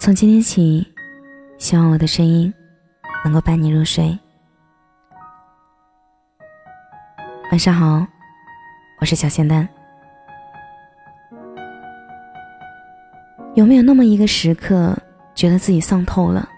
从今天起，希望我的声音能够伴你入睡。晚上好，我是小仙丹。有没有那么一个时刻，觉得自己丧透了？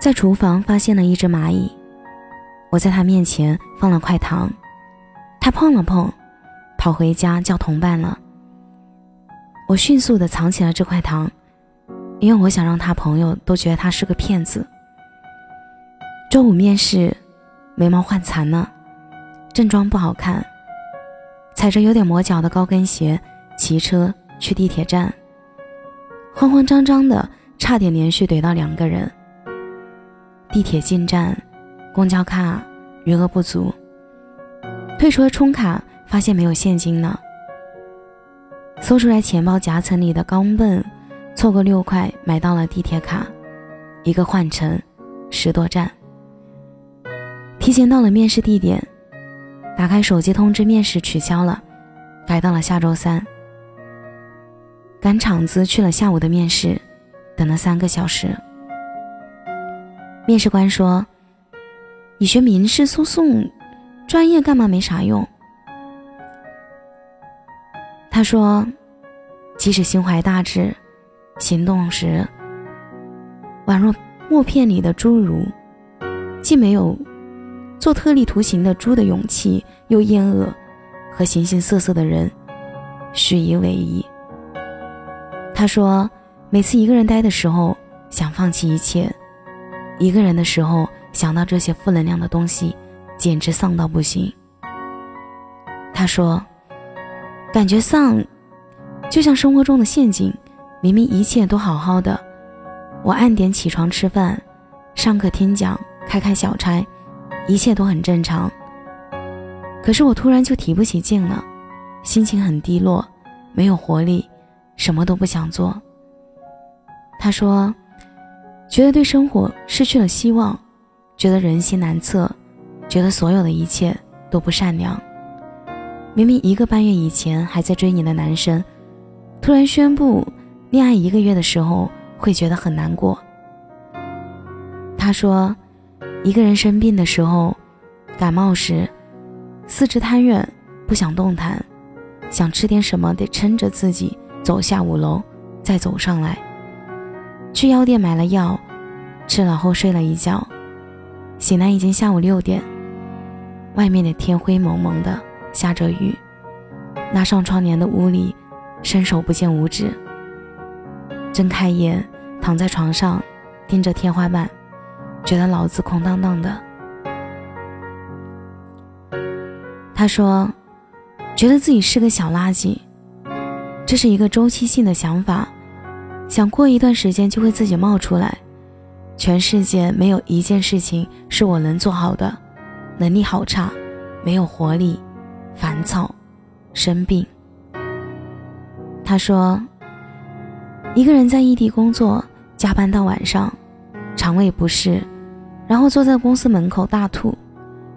在厨房发现了一只蚂蚁，我在它面前放了块糖，它碰了碰，跑回家叫同伴了。我迅速的藏起了这块糖。因为我想让他朋友都觉得他是个骗子。周五面试，眉毛换残了，正装不好看，踩着有点磨脚的高跟鞋骑车去地铁站，慌慌张张的，差点连续怼到两个人。地铁进站，公交卡余额不足，退出了充卡，发现没有现金了，搜出来钱包夹层里的钢镚。凑个六块买到了地铁卡，一个换乘十多站。提前到了面试地点，打开手机通知面试取消了，改到了下周三。赶场子去了下午的面试，等了三个小时。面试官说：“你学民事诉讼专业干嘛没啥用。”他说：“即使心怀大志。”行动时，宛若默片里的侏儒，既没有做特立独行的猪的勇气，又厌恶和形形色色的人虚以委蛇。他说：“每次一个人待的时候，想放弃一切；一个人的时候，想到这些负能量的东西，简直丧到不行。”他说：“感觉丧，就像生活中的陷阱。”明明一切都好好的，我按点起床吃饭，上课听讲，开开小差，一切都很正常。可是我突然就提不起劲了，心情很低落，没有活力，什么都不想做。他说，觉得对生活失去了希望，觉得人心难测，觉得所有的一切都不善良。明明一个半月以前还在追你的男生，突然宣布。恋爱一个月的时候会觉得很难过。他说，一个人生病的时候，感冒时，四肢瘫软，不想动弹，想吃点什么得撑着自己走下五楼，再走上来。去药店买了药，吃了后睡了一觉，醒来已经下午六点，外面的天灰蒙蒙的，下着雨，拉上窗帘的屋里，伸手不见五指。睁开眼，躺在床上，盯着天花板，觉得脑子空荡荡的。他说：“觉得自己是个小垃圾，这是一个周期性的想法，想过一段时间就会自己冒出来。全世界没有一件事情是我能做好的，能力好差，没有活力，烦躁，生病。”他说。一个人在异地工作，加班到晚上，肠胃不适，然后坐在公司门口大吐，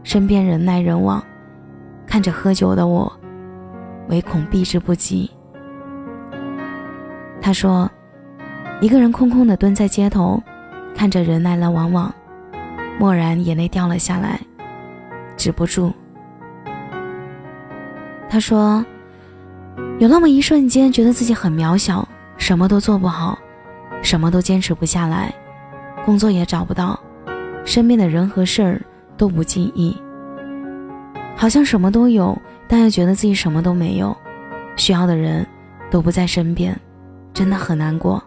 身边人来人往，看着喝酒的我，唯恐避之不及。他说，一个人空空的蹲在街头，看着人来来往往，蓦然眼泪掉了下来，止不住。他说，有那么一瞬间，觉得自己很渺小。什么都做不好，什么都坚持不下来，工作也找不到，身边的人和事儿都不尽意，好像什么都有，但又觉得自己什么都没有，需要的人都不在身边，真的很难过。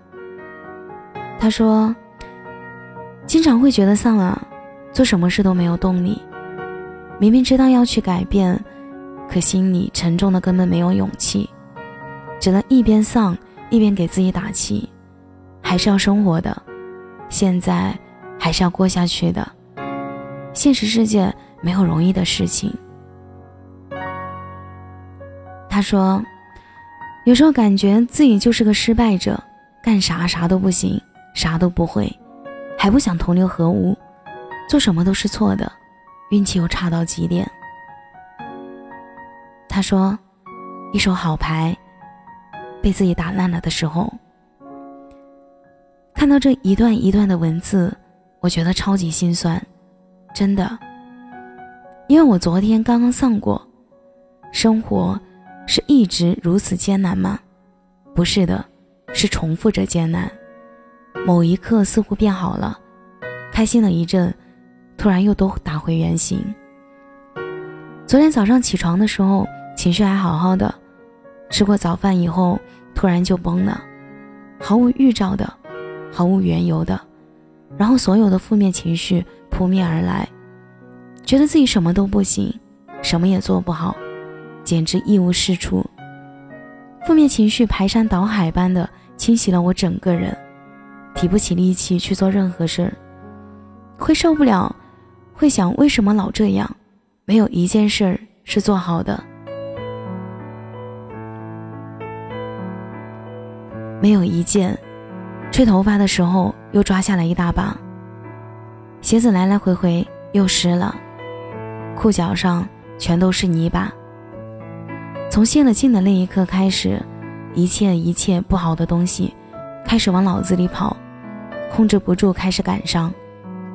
他说，经常会觉得丧啊，做什么事都没有动力，明明知道要去改变，可心里沉重的根本没有勇气，只能一边丧。一边给自己打气，还是要生活的，现在还是要过下去的。现实世界没有容易的事情。他说，有时候感觉自己就是个失败者，干啥啥都不行，啥都不会，还不想同流合污，做什么都是错的，运气又差到极点。他说，一手好牌。被自己打烂了的时候，看到这一段一段的文字，我觉得超级心酸，真的。因为我昨天刚刚丧过，生活是一直如此艰难吗？不是的，是重复着艰难。某一刻似乎变好了，开心了一阵，突然又都打回原形。昨天早上起床的时候，情绪还好好的，吃过早饭以后，突然就崩了，毫无预兆的，毫无缘由的，然后所有的负面情绪扑面而来，觉得自己什么都不行，什么也做不好，简直一无是处。负面情绪排山倒海般的侵袭了我整个人，提不起力气去做任何事儿，会受不了，会想为什么老这样。没有一件事儿是做好的，没有一件，吹头发的时候又抓下来一大把，鞋子来来回回又湿了，裤脚上全都是泥巴。从泄了劲的那一刻开始，一切一切不好的东西开始往脑子里跑，控制不住开始感伤，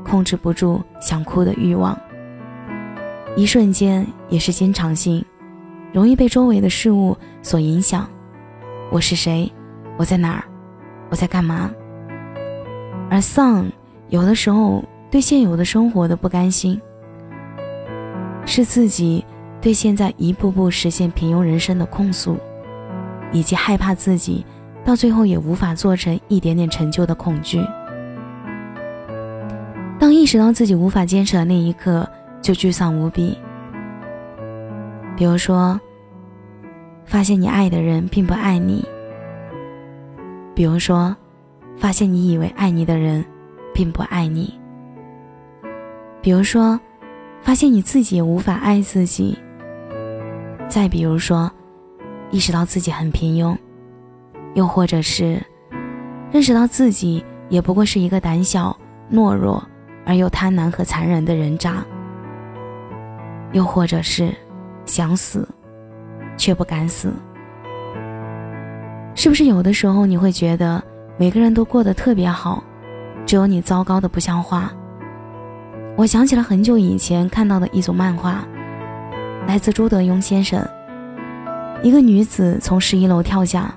控制不住想哭的欲望。一瞬间也是经常性，容易被周围的事物所影响。我是谁？我在哪儿？我在干嘛？而丧，有的时候对现有的生活的不甘心，是自己对现在一步步实现平庸人生的控诉，以及害怕自己到最后也无法做成一点点成就的恐惧。当意识到自己无法坚持的那一刻。就沮丧无比。比如说，发现你爱的人并不爱你；比如说，发现你以为爱你的人并不爱你；比如说，发现你自己也无法爱自己；再比如说，意识到自己很平庸；又或者是认识到自己也不过是一个胆小、懦弱而又贪婪和残忍的人渣。又或者是想死，却不敢死，是不是有的时候你会觉得每个人都过得特别好，只有你糟糕的不像话？我想起了很久以前看到的一组漫画，来自朱德庸先生。一个女子从十一楼跳下，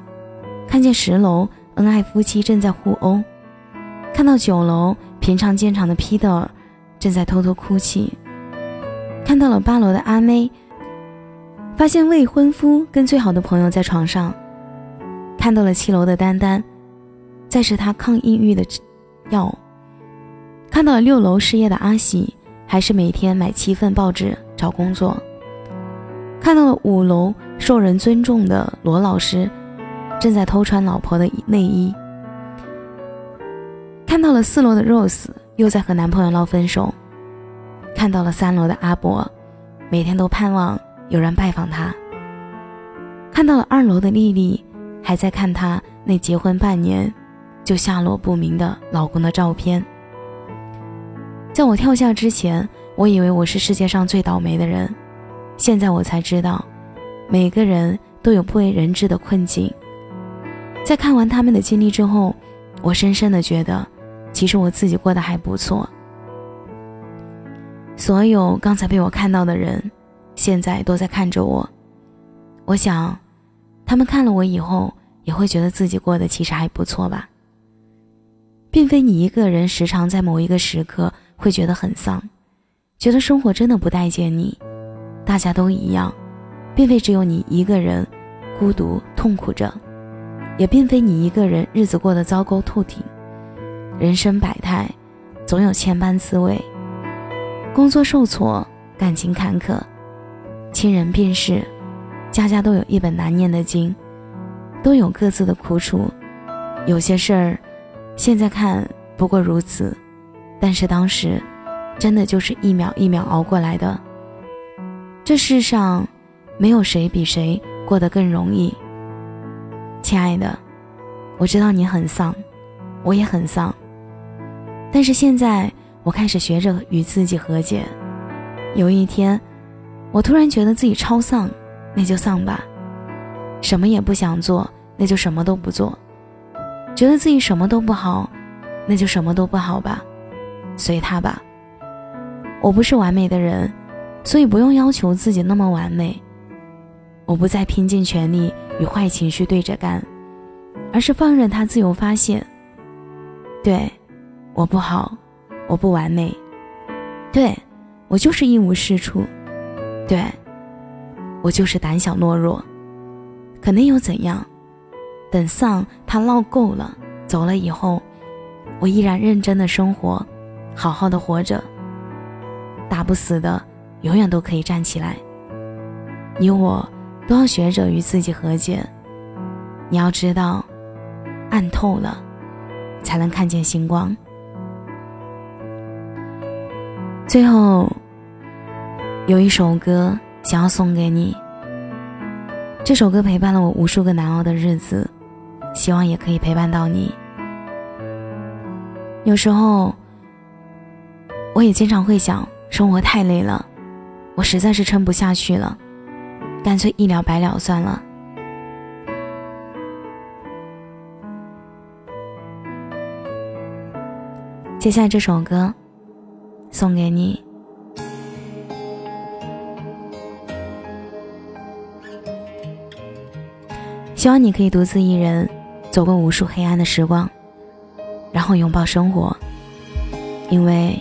看见十楼恩爱夫妻正在互殴，看到九楼平常见长的皮特尔正在偷偷哭泣。看到了八楼的阿妹，发现未婚夫跟最好的朋友在床上；看到了七楼的丹丹，在吃他抗抑郁的药；看到了六楼失业的阿喜，还是每天买七份报纸找工作；看到了五楼受人尊重的罗老师，正在偷穿老婆的内衣；看到了四楼的 Rose，又在和男朋友闹分手。看到了三楼的阿伯，每天都盼望有人拜访他。看到了二楼的丽丽，还在看她那结婚半年就下落不明的老公的照片。在我跳下之前，我以为我是世界上最倒霉的人，现在我才知道，每个人都有不为人知的困境。在看完他们的经历之后，我深深的觉得，其实我自己过得还不错。所有刚才被我看到的人，现在都在看着我。我想，他们看了我以后，也会觉得自己过得其实还不错吧。并非你一个人时常在某一个时刻会觉得很丧，觉得生活真的不待见你。大家都一样，并非只有你一个人孤独痛苦着，也并非你一个人日子过得糟糕透顶。人生百态，总有千般滋味。工作受挫，感情坎坷，亲人病逝，家家都有一本难念的经，都有各自的苦楚。有些事儿，现在看不过如此，但是当时，真的就是一秒一秒熬过来的。这世上，没有谁比谁过得更容易。亲爱的，我知道你很丧，我也很丧，但是现在。我开始学着与自己和解。有一天，我突然觉得自己超丧，那就丧吧。什么也不想做，那就什么都不做。觉得自己什么都不好，那就什么都不好吧，随他吧。我不是完美的人，所以不用要求自己那么完美。我不再拼尽全力与坏情绪对着干，而是放任他自由发泄。对，我不好，我不完美，对我就是一无是处，对我就是胆小懦弱。可能又怎样？等丧他闹够了，走了以后，我依然认真的生活，好好的活着。打不死的，永远都可以站起来。你我。都要学着与自己和解。你要知道，暗透了，才能看见星光。最后，有一首歌想要送给你。这首歌陪伴了我无数个难熬的日子，希望也可以陪伴到你。有时候，我也经常会想，生活太累了，我实在是撑不下去了。干脆一了百了算了。接下来这首歌，送给你。希望你可以独自一人走过无数黑暗的时光，然后拥抱生活，因为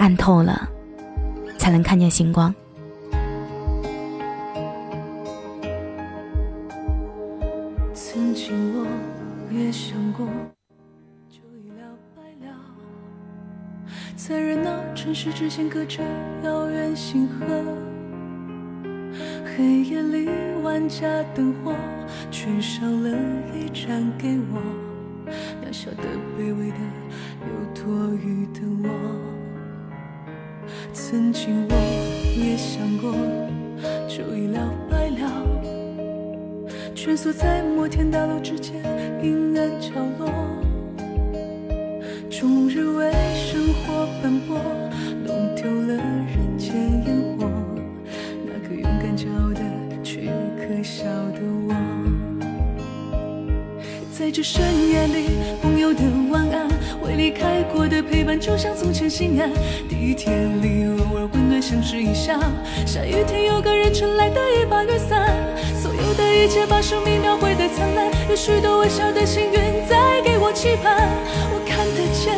暗透了，才能看见星光。曾经我也想过，就一了百了在热闹城市之间，隔着遥远星河。黑夜里，万家灯火，却少了一盏给我。渺小的、卑微的、有多余的我。曾经我也想过，就一了百了，蜷缩在摩天大楼之间阴暗角落，终日为生活奔波，弄丢了人。那个勇敢骄傲的，却可笑的我，在这深夜里，朋友的晚安，未离开过的陪伴，就像从前心安。地铁里偶尔温暖相视一笑，下雨天有个人撑来的一把雨伞。所有的一切把生命描绘的灿烂，有许多微小的幸运在给我期盼。我看得见。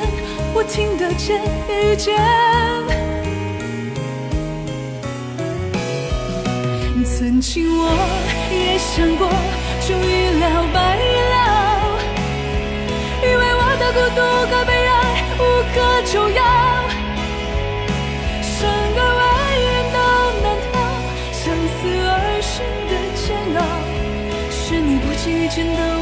我听得见，也遇见。曾经我也想过，就一了百了，以为我的孤独和悲哀无可救药，生而为人都难逃，相思而生的煎熬，是你不经意间的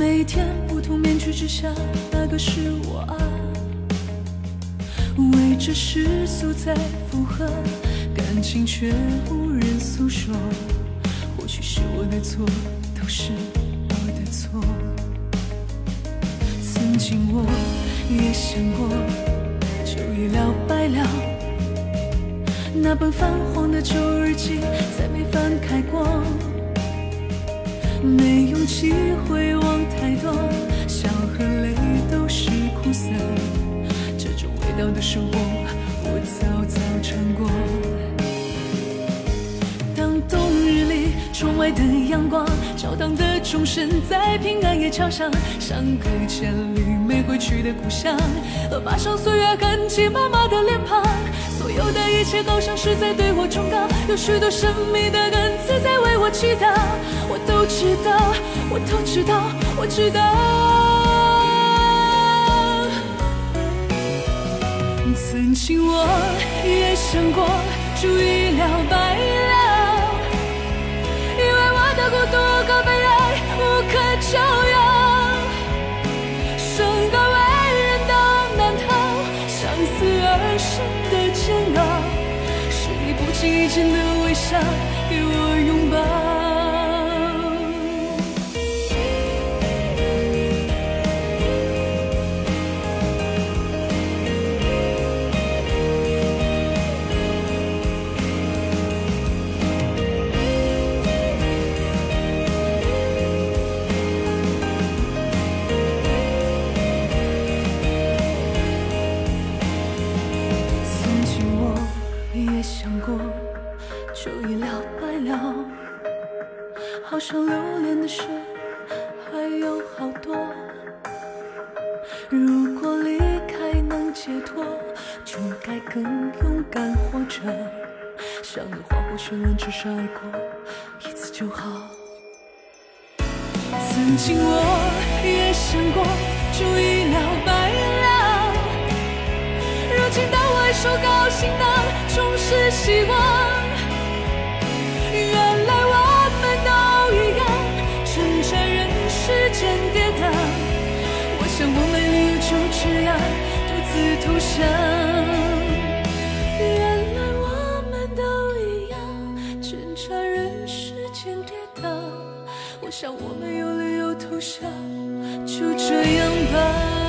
每天不同面具之下，那个是我啊。为这世俗在附和，感情却无人诉说。或许是我的错，都是我的错。曾经我也想过，就一了百了。那本泛黄的旧日记，再没翻开过，没勇气回望太多，笑和泪都是苦涩，这种味道的生活，我早早尝过。当冬日里，窗外的阳光，教堂的钟声在平安夜敲响，相隔千里没回去的故乡，和爬上岁月痕迹妈妈的脸庞。所有的一切好像是在对我忠告，有许多神秘的恩赐在为我祈祷。都知道，我都知道，我知道。曾经我也想过，就一了百了，像你划过绚烂，至少爱过一次就好。曾经我也想过，就一了百了。如今当我手高兴的总是希望，原来我们都一样，正在人世间跌宕。我想我没理由就这样独自投降。人世间跌宕，我想我没有理由投降，就这样吧。